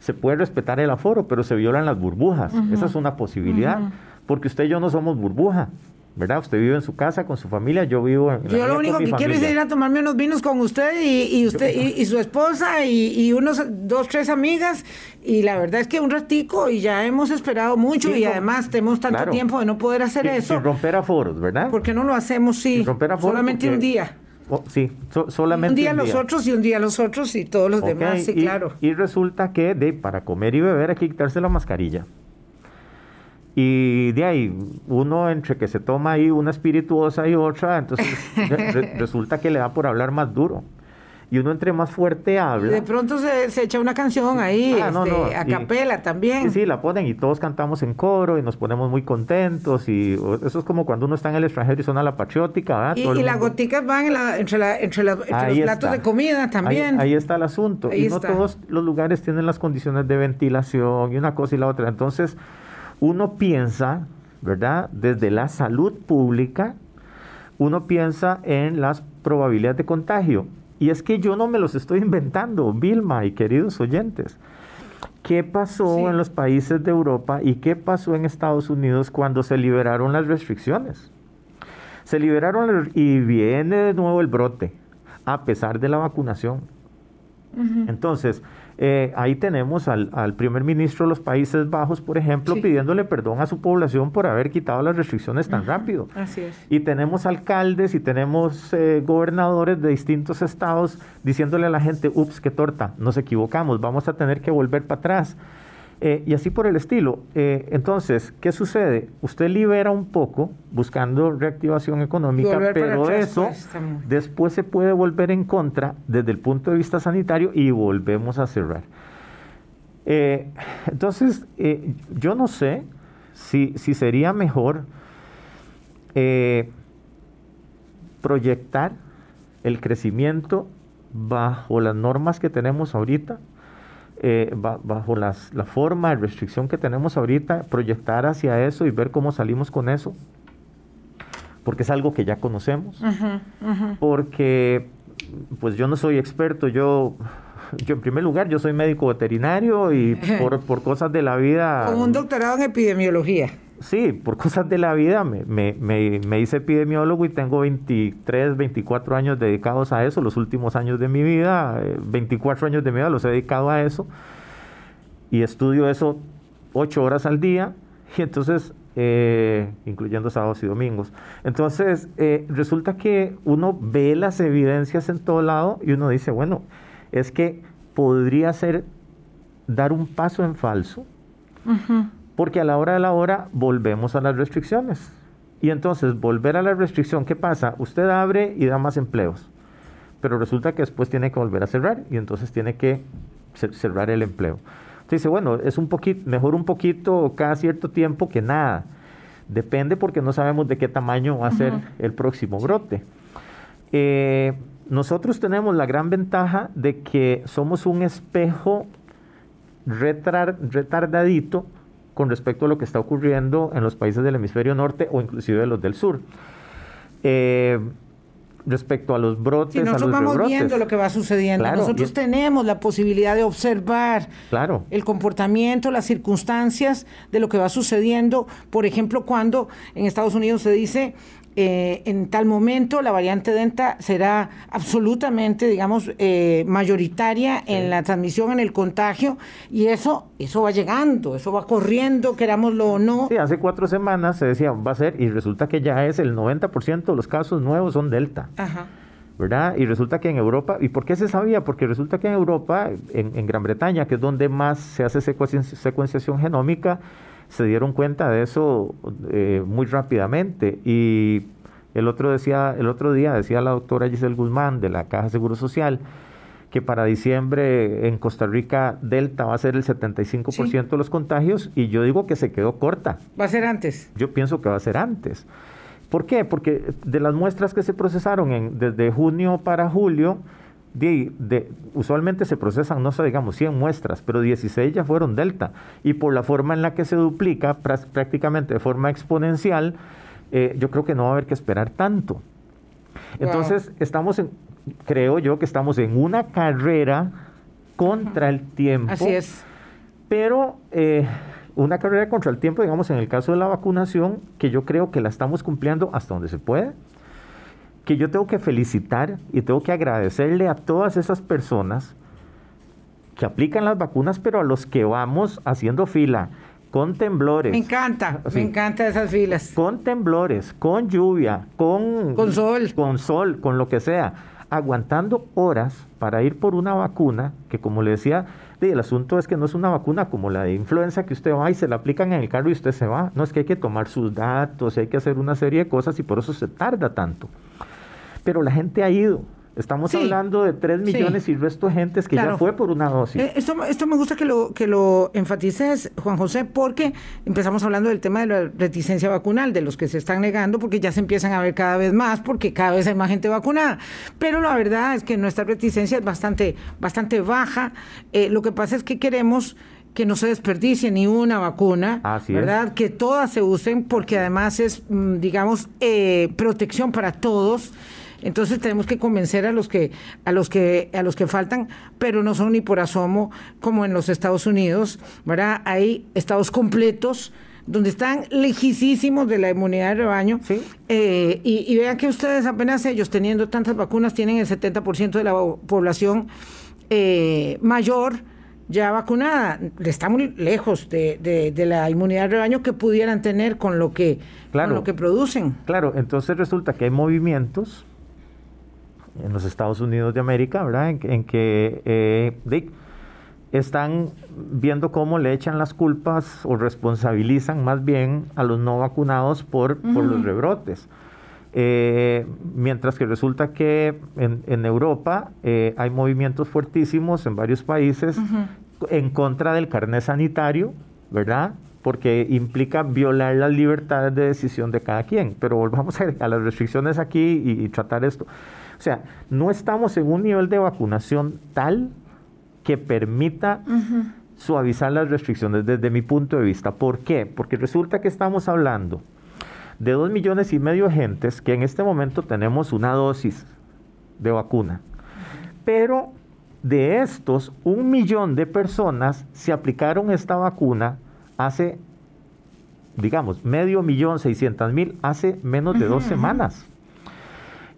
se puede respetar el aforo, pero se violan las burbujas. Esa es una posibilidad, porque usted y yo no somos burbuja. ¿verdad? Usted vive en su casa con su familia, yo vivo en Yo lo único que quiero es ir a tomarme unos vinos con usted y, usted y, su esposa y, unos dos, tres amigas y la verdad es que un ratico y ya hemos esperado mucho y además tenemos tanto tiempo de no poder hacer eso. Sin romper aforos, ¿verdad? Porque no lo hacemos, sí. Sin romper aforos. Solamente un día. Oh, sí, solamente un día, los otros y un día los otros y todos los demás, sí, claro. Y resulta que de para comer y beber hay que quitarse la mascarilla. Y de ahí, uno entre que se toma ahí una espirituosa y otra, entonces [laughs] resulta que le da por hablar más duro y uno entre más fuerte habla. De pronto se, se echa una canción ahí, ah, este, a capela también. Sí, sí, la ponen y todos cantamos en coro y nos ponemos muy contentos y eso es como cuando uno está en el extranjero y suena la patriótica. ¿verdad? Y, las goticas van entre, la, entre, los platos de comida también. Ahí, está el asunto. y no todos los lugares tienen las condiciones de ventilación y una cosa y la otra. Entonces, uno piensa, ¿verdad? Desde la salud pública, uno piensa en las probabilidades de contagio y es que yo no me los estoy inventando, Vilma y queridos oyentes. ¿Qué pasó en los países de Europa y qué pasó en Estados Unidos cuando se liberaron las restricciones? Se liberaron y viene de nuevo el brote, a pesar de la vacunación. Entonces, Eh, ahí tenemos al, primer ministro de los Países Bajos, por ejemplo, pidiéndole perdón a su población por haber quitado las restricciones tan rápido. Así es. Y tenemos alcaldes y tenemos eh, gobernadores de distintos estados diciéndole a la gente, ups, qué torta, nos equivocamos, vamos a tener que volver para atrás. Eh, y así por el estilo. entonces, ¿qué sucede? Usted libera un poco buscando reactivación económica, pero eso pues, después se puede volver en contra desde el punto de vista sanitario y volvemos a cerrar. Eh, entonces, eh, yo no sé si, si sería mejor eh, proyectar el crecimiento bajo las normas que tenemos ahorita, bajo las, la forma de restricción que tenemos ahorita, proyectar hacia eso y ver cómo salimos con eso. Porque es algo que ya conocemos, porque pues yo no soy experto, yo, yo en primer lugar yo soy médico veterinario y [laughs] por, por cosas de la vida... Con un doctorado en epidemiología. Sí, por cosas de la vida me, me, me, hice epidemiólogo y tengo 23, 24 años dedicados a eso, los últimos años de mi vida, 24 eh, años de mi vida los he dedicado a eso. Y estudio eso 8 horas al día. Y entonces eh, incluyendo sábados y domingos. Entonces, eh, resulta que uno ve las evidencias en todo lado y uno dice, bueno, es que podría ser dar un paso en falso, porque a la hora de la hora volvemos a las restricciones. Y entonces, volver a la restricción, ¿qué pasa? Usted abre y da más empleos, pero resulta que después tiene que volver a cerrar y entonces tiene que cerrar el empleo dice, bueno, es un poquito, mejor un poquito cada cierto tiempo que nada. Depende porque no sabemos de qué tamaño va a ser el próximo brote. Eh, nosotros tenemos la gran ventaja de que somos un espejo retardadito con respecto a lo que está ocurriendo en los países del hemisferio norte o inclusive de los del sur. Eh, respecto a los brotes. Si nosotros vamos viendo lo que va sucediendo, nosotros tenemos la posibilidad de observar claro. el comportamiento, las circunstancias de lo que va sucediendo. Por ejemplo, cuando en Estados Unidos se dice eh, en tal momento la variante Delta será absolutamente, digamos, eh, mayoritaria en la transmisión, en el contagio, y eso, eso va llegando, eso va corriendo, querámoslo o no. Sí, hace cuatro semanas se decía, va a ser, y resulta que ya es el 90% de los casos nuevos son Delta. Ajá. ¿verdad? Y resulta que en Europa, ¿y por qué se sabía? Porque resulta que en Europa, en, Gran Bretaña, que es donde más se hace secuenciación genómica, se dieron cuenta de eso eh, muy rápidamente. Y el otro, decía, el otro día decía la doctora Giselle Guzmán de la Caja Seguro Social que para diciembre en Costa Rica Delta va a ser el 75% de los contagios y yo digo que se quedó corta. ¿Va a ser antes? Yo pienso que va a ser antes. ¿Por qué? Porque de las muestras que se procesaron en, desde junio para julio, de, usualmente se procesan, no sé, digamos, 100 muestras, pero 16 ya fueron delta. Y por la forma en la que se duplica, prácticamente de forma exponencial, eh, yo creo que no va a haber que esperar tanto. Entonces, estamos en, creo yo que estamos en una carrera contra el tiempo. Así es. Pero eh, una carrera contra el tiempo, digamos, en el caso de la vacunación, que yo creo que la estamos cumpliendo hasta donde se puede que yo tengo que felicitar y tengo que agradecerle a todas esas personas que aplican las vacunas, pero a los que vamos haciendo fila, con temblores. Me encanta, me encanta esas filas. Con temblores, con lluvia, con, con sol. Con sol, con lo que sea. Aguantando horas para ir por una vacuna que, como le decía, el asunto es que no es una vacuna como la de influenza que usted va y se la aplican en el carro y usted se va. No es que hay que tomar sus datos, hay que hacer una serie de cosas y por eso se tarda tanto pero la gente ha ido. Estamos hablando de 3 millones y resto de gente que ya fue por una dosis. Eh, esto, esto me gusta que lo, que lo enfatices, Juan José, porque empezamos hablando del tema de la reticencia vacunal, de los que se están negando, porque ya se empiezan a ver cada vez más, porque cada vez hay más gente vacunada. Pero la verdad es que nuestra reticencia es bastante, bastante baja. Eh, lo que pasa es que queremos que no se desperdicie ni una vacuna, ¿verdad? Que todas se usen porque además es, mm, digamos, eh, protección para todos. Entonces tenemos que convencer a los que a los que a los que faltan, pero no son ni por asomo como en los Estados Unidos, ¿verdad? Hay estados completos donde están lejísimos de la inmunidad de rebaño. Eh, y, vean que ustedes apenas ellos teniendo tantas vacunas tienen el 70% de la población eh, mayor ya vacunada. Estamos lejos de, la inmunidad de rebaño que pudieran tener con lo que, lo que producen. Claro, entonces resulta que hay movimientos en los Estados Unidos de América, ¿verdad? En, que eh, están viendo cómo le echan las culpas o responsabilizan más bien a los no vacunados por, por los rebrotes. Eh, mientras que resulta que en, Europa eh, hay movimientos fuertísimos en varios países en contra del carnet sanitario, ¿verdad? Porque implica violar las libertades de decisión de cada quien. Pero volvamos a, las restricciones aquí y, tratar esto. O sea, no estamos en un nivel de vacunación tal que permita suavizar las restricciones desde mi punto de vista. ¿Por qué? Porque resulta que estamos hablando de dos millones y medio de gentes que en este momento tenemos una dosis de vacuna. Pero de estos, un millón de personas se aplicaron esta vacuna hace, digamos, medio millón, seiscientas mil, hace menos de dos semanas.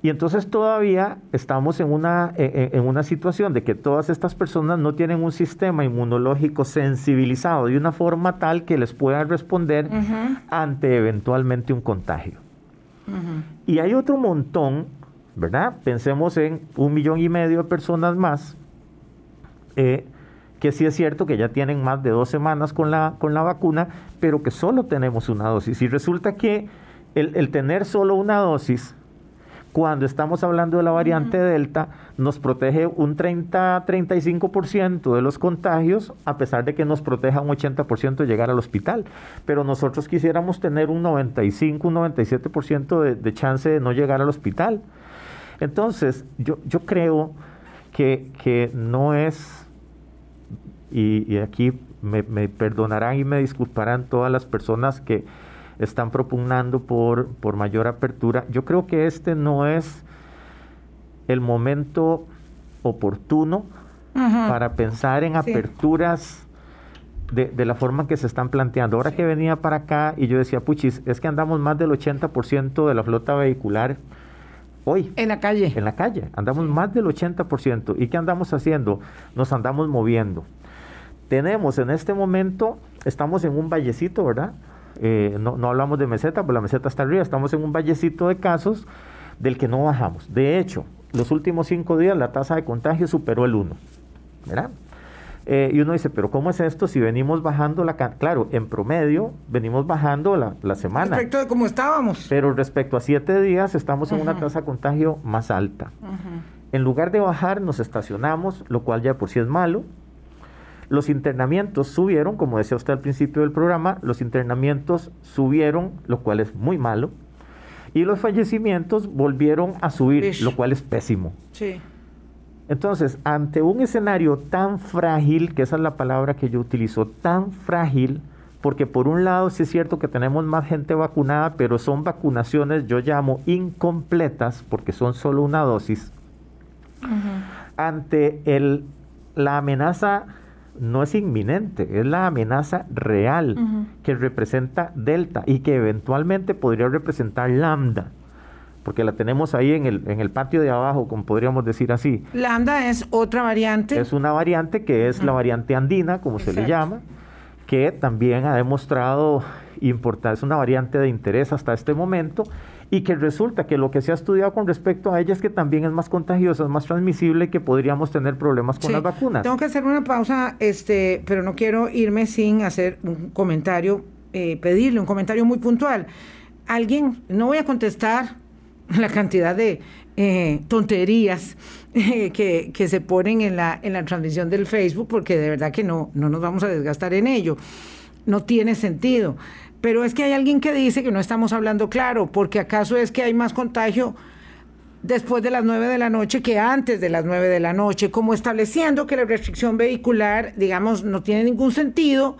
Y entonces todavía estamos en una, e, e, en una situación de que todas estas personas no tienen un sistema inmunológico sensibilizado de una forma tal que les pueda responder ante eventualmente un contagio. Y hay otro montón, ¿verdad? Pensemos en un millón y medio de personas más, eh, que sí es cierto que ya tienen más de dos semanas con la, con la vacuna, pero que solo tenemos una dosis. Y resulta que el, el tener solo una dosis cuando estamos hablando de la variante Delta, nos protege un 30-35% de los contagios, a pesar de que nos proteja un 80% de llegar al hospital. Pero nosotros quisiéramos tener un 95, un 97% de, de chance de no llegar al hospital. Entonces, yo, yo creo que, que no es, y, aquí me, me perdonarán y me disculparán todas las personas que están propugnando por, por mayor apertura. Yo creo que este no es el momento oportuno para pensar en aperturas de, la forma que se están planteando. Ahora que venía para acá y yo decía, puchis, es que andamos más del 80% de la flota vehicular hoy. En la calle. En la calle. Andamos más del 80%. ¿Y qué andamos haciendo? Nos andamos moviendo. Tenemos en este momento, estamos en un vallecito, ¿verdad? Eh, no, no, hablamos de meseta, pues la meseta está arriba, estamos en un vallecito de casos del que no bajamos. De hecho, los últimos cinco días la tasa de contagio superó el 1. ¿verdad? Eh, y uno dice, pero ¿cómo es esto si venimos bajando la Claro, en promedio venimos bajando la, la, semana. Respecto de cómo estábamos. Pero respecto a siete días estamos en una tasa de contagio más alta. En lugar de bajar, nos estacionamos, lo cual ya por sí es malo. Los internamientos subieron, como decía usted al principio del programa, los internamientos subieron, lo cual es muy malo, y los fallecimientos volvieron a subir, lo cual es pésimo. Sí. Entonces, ante un escenario tan frágil, que esa es la palabra que yo utilizo, tan frágil, porque por un lado sí es cierto que tenemos más gente vacunada, pero son vacunaciones, yo llamo incompletas, porque son solo una dosis, ante el, la amenaza no es inminente, es la amenaza real que representa Delta y que eventualmente podría representar Lambda, porque la tenemos ahí en el, en el patio de abajo, como podríamos decir así. Lambda es otra variante. Es una variante que es la variante andina, como se le llama, que también ha demostrado importancia, es una variante de interés hasta este momento y que resulta que lo que se ha estudiado con respecto a ella es que también es más contagiosa, es más transmisible que podríamos tener problemas con las vacunas. Tengo que hacer una pausa, este, pero no quiero irme sin hacer un comentario, eh, pedirle un comentario muy puntual. Alguien, no voy a contestar [laughs] la cantidad de eh, tonterías [laughs] eh, que, que, se ponen en la, en la transmisión del Facebook, porque de verdad que no, no nos vamos a desgastar en ello. No tiene sentido. Pero es que hay alguien que dice que no estamos hablando claro, porque acaso es que hay más contagio después de las 9 de la noche que antes de las 9 de la noche, como estableciendo que la restricción vehicular, digamos, no tiene ningún sentido,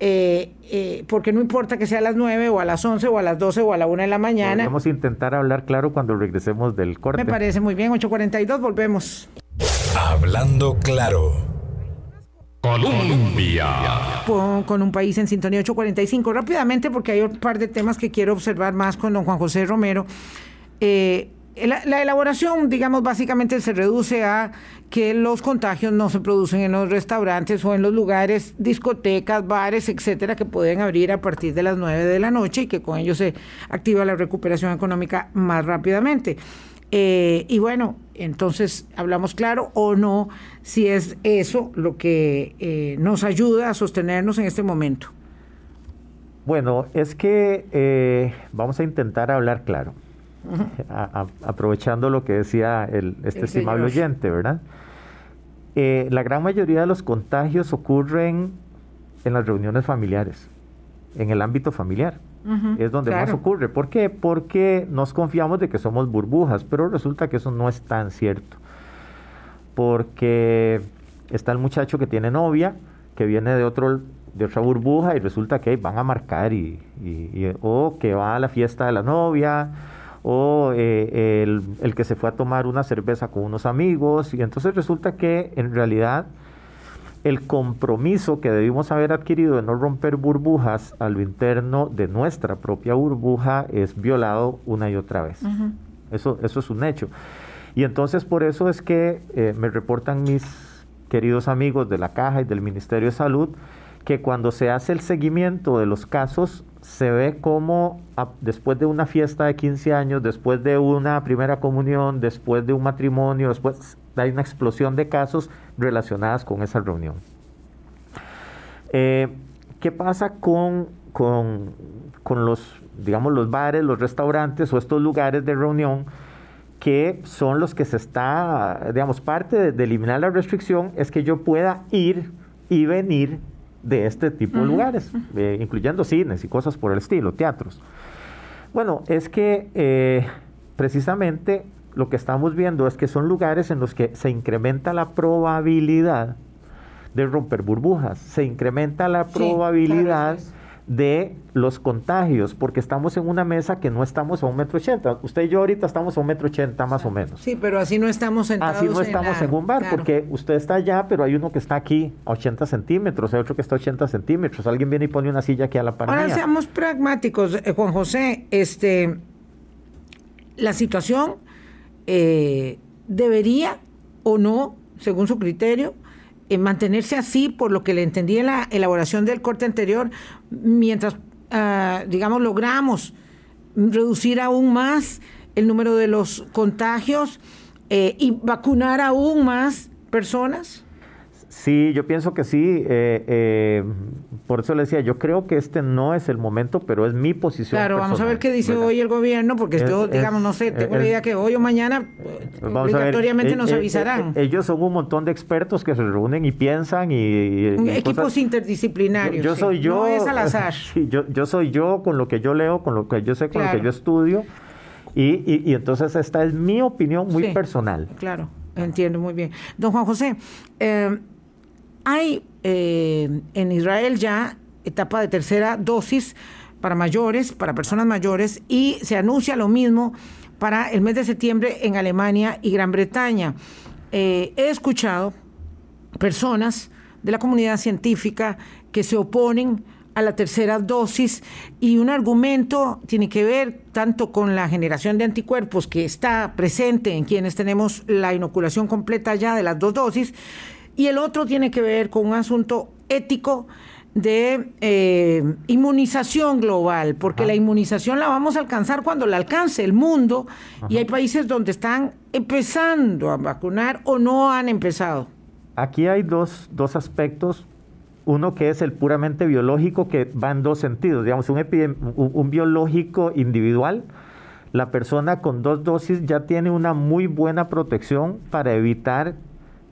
eh, eh, porque no importa que sea a las 9 o a las 11 o a las 12 o a la 1 de la mañana. Vamos a intentar hablar claro cuando regresemos del corte. Me parece muy bien, 8.42, volvemos. Hablando claro. Colombia. Con, un país en sintonía 845. Rápidamente, porque hay un par de temas que quiero observar más con don Juan José Romero. Eh, la, elaboración, digamos, básicamente se reduce a que los contagios no se producen en los restaurantes o en los lugares, discotecas, bares, etcétera, que pueden abrir a partir de las 9 de la noche y que con ello se activa la recuperación económica más rápidamente. Eh, y bueno, entonces hablamos claro o no si es eso lo que eh, nos ayuda a sostenernos en este momento. Bueno, es que eh, vamos a intentar hablar claro aprovechando lo que decía el, este estimable oyente, ¿verdad? Eh, la gran mayoría de los contagios ocurren en las reuniones familiares, en el ámbito familiar. Es donde más ocurre. ¿Por qué? Porque nos confiamos de que somos burbujas, pero resulta que eso no es tan cierto. Porque está el muchacho que tiene novia, que viene de otro de otra burbuja y resulta que van a marcar y, o que va a la fiesta de la novia o eh, el, que se fue a tomar una cerveza con unos amigos y entonces resulta que en realidad el compromiso que debimos haber adquirido de no romper burbujas a lo interno de nuestra propia burbuja es violado una y otra vez. eso, eso es un hecho. Y entonces por eso es que eh, me reportan mis queridos amigos de la Caja y del Ministerio de Salud que cuando se hace el seguimiento de los casos se ve como después de una fiesta de 15 años, después de una primera comunión, después de un matrimonio, después hay una explosión de casos relacionadas con esa reunión. Eh, ¿Qué pasa con, con, los, digamos, los bares, los restaurantes o estos lugares de reunión que son los que se está, digamos, parte de eliminar la restricción es que yo pueda ir y venir de este tipo de lugares, eh, incluyendo cines y cosas por el estilo, teatros. Bueno, es que eh, precisamente lo que estamos viendo es que son lugares en los que se incrementa la probabilidad de romper burbujas, se incrementa la probabilidad de los contagios, porque estamos en una mesa que no estamos a un metro ochenta. Usted y yo ahorita estamos a un metro ochenta más o menos. Sí, pero así no estamos sentados. Así no estamos en, un bar, porque usted está allá, pero hay uno que está aquí a 80 centímetros, hay otro que está a 80 centímetros. Alguien viene y pone una silla aquí a la par. Ahora seamos pragmáticos, eh, Juan José. Este, la situación eh, debería o no, según su criterio, mantenerse así, por lo que le entendí en la elaboración del corte anterior, mientras, ah, digamos, logramos reducir aún más el número de los contagios eh, y vacunar aún más personas? Sí, yo pienso que sí. Eh, eh, por eso le decía, yo creo que este no es el momento, pero es mi posición. Claro, vamos a ver qué dice hoy el gobierno, porque yo, digamos, no sé, tengo la idea que hoy o mañana obligatoriamente nos avisarán. ellos son un montón de expertos que se reúnen y piensan y... Equipos interdisciplinarios. Yo, soy yo. No es al [laughs] azar. yo, yo soy yo con lo que yo leo, con lo que yo sé, con lo que yo estudio. Y, y, entonces esta es mi opinión muy personal. Claro, entiendo muy bien. Don Juan José, eh, hay eh, en Israel ya etapa de tercera dosis para mayores, para personas mayores, y se anuncia lo mismo para el mes de septiembre en Alemania y Gran Bretaña. Eh, he escuchado personas de la comunidad científica que se oponen a la tercera dosis y un argumento tiene que ver tanto con la generación de anticuerpos que está presente en quienes tenemos la inoculación completa ya de las dos dosis y el otro tiene que ver con un asunto ético de eh, inmunización global, porque la inmunización la vamos a alcanzar cuando la alcance el mundo y hay países donde están empezando a vacunar o no han empezado. Aquí hay dos, dos aspectos. Uno que es el puramente biológico, que va en dos sentidos. Digamos, un, un biológico individual, la persona con dos dosis ya tiene una muy buena protección para evitar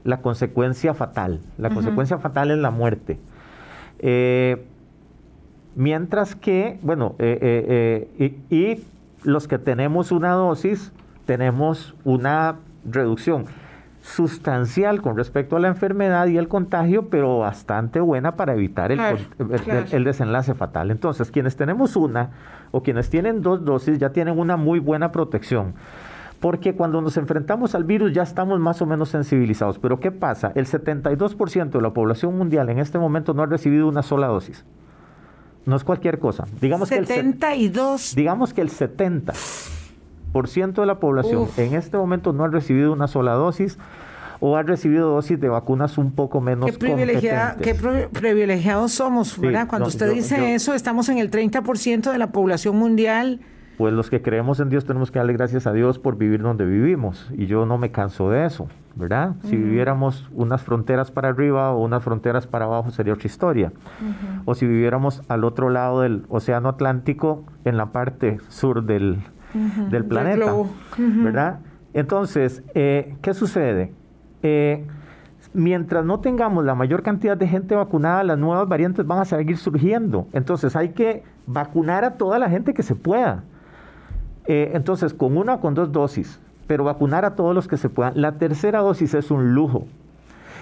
la consecuencia fatal. La consecuencia fatal es la muerte. Eh, mientras que, bueno, eh, eh, y, los que tenemos una dosis, tenemos una reducción sustancial con respecto a la enfermedad y el contagio, pero bastante buena para evitar el, desenlace fatal. Entonces, quienes tenemos una o quienes tienen dos dosis ya tienen una muy buena protección porque cuando nos enfrentamos al virus ya estamos más o menos sensibilizados. Pero ¿qué pasa? El 72% de la población mundial en este momento no ha recibido una sola dosis. No es cualquier cosa. Digamos 72. Que el, digamos que el 70. de la población en este momento no ha recibido una sola dosis o ha recibido dosis de vacunas un poco menos qué, privilegiada, qué privilegiados somos, ¿verdad? Cuando usted dice eso, estamos en el 30% de la población mundial pues los que creemos en Dios tenemos que darle gracias a Dios por vivir donde vivimos. Y yo no me canso de eso, ¿verdad? Si viviéramos unas fronteras para arriba o unas fronteras para abajo sería otra historia. O si viviéramos al otro lado del Océano Atlántico, en la parte sur del, del planeta, ¿verdad? Entonces, eh, ¿qué sucede? Eh, mientras no tengamos la mayor cantidad de gente vacunada, las nuevas variantes van a seguir surgiendo. Entonces hay que vacunar a toda la gente que se pueda. Eh, entonces, con una o con dos dosis, pero vacunar a todos los que se puedan. La tercera dosis es un lujo.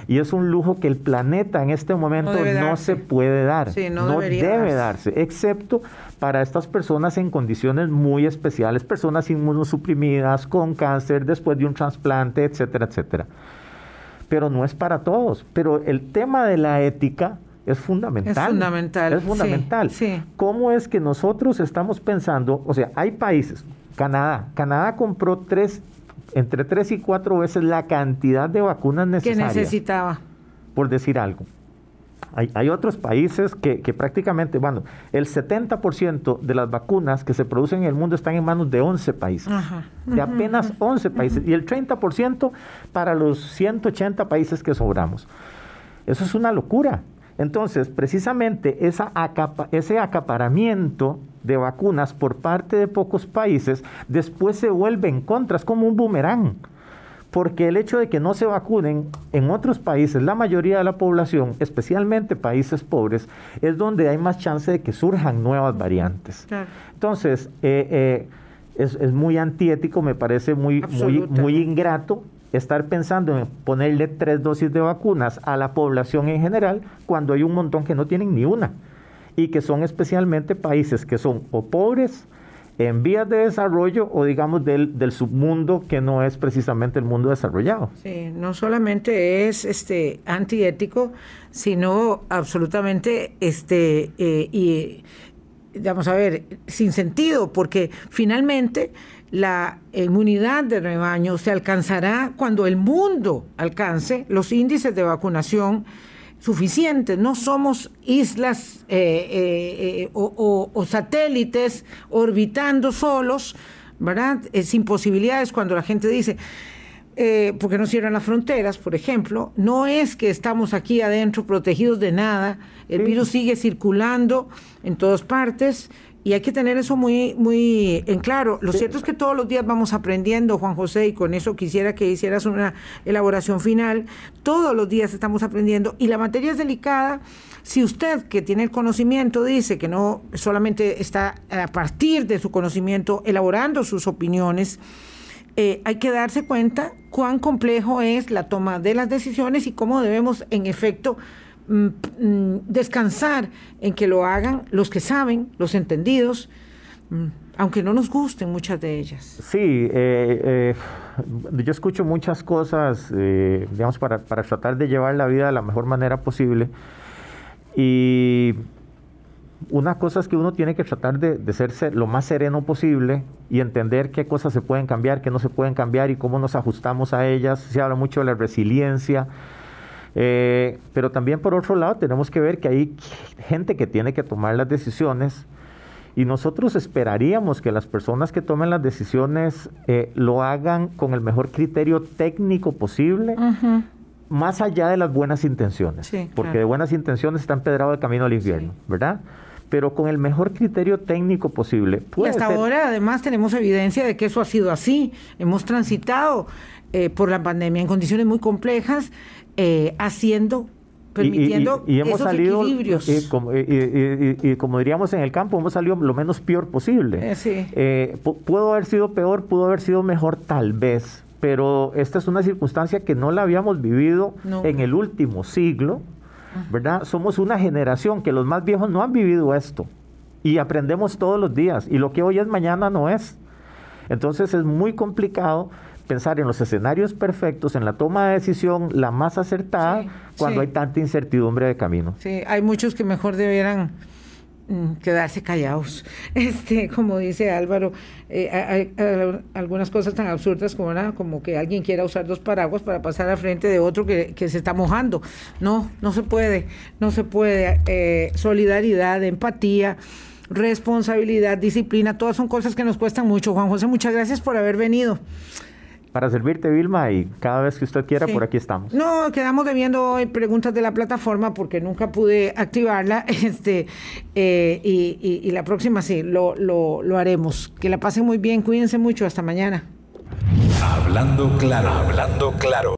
Y es un lujo que el planeta en este momento no, se puede dar. no, debe darse. excepto para estas personas en condiciones muy especiales, personas inmunosuprimidas, con cáncer, después de un trasplante, etcétera, etcétera. Pero no es para todos. Pero el tema de la ética es fundamental. Es fundamental. Es fundamental. Sí, ¿Cómo es que nosotros estamos pensando? O sea, hay países, Canadá, Canadá compró tres, entre tres y cuatro veces la cantidad de vacunas necesarias. Que necesitaba. Por decir algo. Hay, hay, otros países que, que, prácticamente, bueno, el 70% de las vacunas que se producen en el mundo están en manos de 11 países, de apenas 11 países, y el 30% para los 180 países que sobramos. Eso es una locura. Entonces, precisamente esa ese acaparamiento de vacunas por parte de pocos países después se vuelve en contra, es como un boomerang. Porque el hecho de que no se vacunen en otros países, la mayoría de la población, especialmente países pobres, es donde hay más chance de que surjan nuevas variantes. Entonces, eh, eh, es, es, muy antiético, me parece muy, muy, muy ingrato estar pensando en ponerle tres dosis de vacunas a la población en general cuando hay un montón que no tienen ni una y que son especialmente países que son o pobres, en vías de desarrollo o digamos del, del, submundo que no es precisamente el mundo desarrollado. Sí, no solamente es este antiético, sino absolutamente este eh, vamos a ver, sin sentido, porque finalmente la inmunidad de rebaño se alcanzará cuando el mundo alcance los índices de vacunación suficientes. No somos islas eh, eh, eh, o, satélites orbitando solos, ¿verdad? sin posibilidades cuando la gente dice, porque no cierran las fronteras, por ejemplo, no es que estamos aquí adentro protegidos de nada, el virus sigue circulando en todas partes y hay que tener eso muy, muy en claro. Lo cierto es que todos los días vamos aprendiendo, Juan José, y con eso quisiera que hicieras una elaboración final. Todos los días estamos aprendiendo y la materia es delicada. Si usted que tiene el conocimiento dice que no solamente está a partir de su conocimiento elaborando sus opiniones, eh, hay que darse cuenta cuán complejo es la toma de las decisiones y cómo debemos, en efecto, Mm, mm, descansar en que lo hagan los que saben, los entendidos, mm, aunque no nos gusten muchas de ellas. Sí, eh, eh, yo escucho muchas cosas, digamos, para, para, tratar de llevar la vida de la mejor manera posible. Y una cosa es que uno tiene que tratar de, de ser lo más sereno posible y entender qué cosas se pueden cambiar, qué no se pueden cambiar y cómo nos ajustamos a ellas. Se habla mucho de la resiliencia eh, pero también por otro lado tenemos que ver que hay gente que tiene que tomar las decisiones y nosotros esperaríamos que las personas que tomen las decisiones eh, lo hagan con el mejor criterio técnico posible, más allá de las buenas intenciones, porque de buenas intenciones está empedrado el camino al infierno, ¿verdad? Pero con el mejor criterio técnico posible. y hasta ahora además tenemos evidencia de que eso ha sido así. Hemos transitado eh, por la pandemia en condiciones muy complejas eh, haciendo permitiendo y, hemos salido, equilibrios. Y como, diríamos en el campo, hemos salido lo menos peor posible. Eh, eh pudo haber sido peor, pudo haber sido mejor tal vez, pero esta es una circunstancia que no la habíamos vivido en el último siglo, ¿verdad? Somos una generación que los más viejos no han vivido esto y aprendemos todos los días y lo que hoy es mañana no es. Entonces es muy complicado pensar en los escenarios perfectos, en la toma de decisión la más acertada, cuando hay tanta incertidumbre de camino. Sí, hay muchos que mejor debieran quedarse callados. [laughs] Este, como dice Álvaro, eh, hay, algunas cosas tan absurdas como, como que alguien quiera usar dos paraguas para pasar al frente de otro que, se está mojando. No, no se puede, no se puede. Eh, solidaridad, empatía responsabilidad, disciplina, todas son cosas que nos cuestan mucho. Juan José, muchas gracias por haber venido. Para servirte, Vilma, y cada vez que usted quiera, por aquí estamos. No, quedamos debiendo hoy preguntas de la plataforma porque nunca pude activarla. [laughs] Este, eh, y, la próxima sí, lo, lo, lo haremos. Que la pasen muy bien, cuídense mucho, hasta mañana. Hablando claro, hablando claro.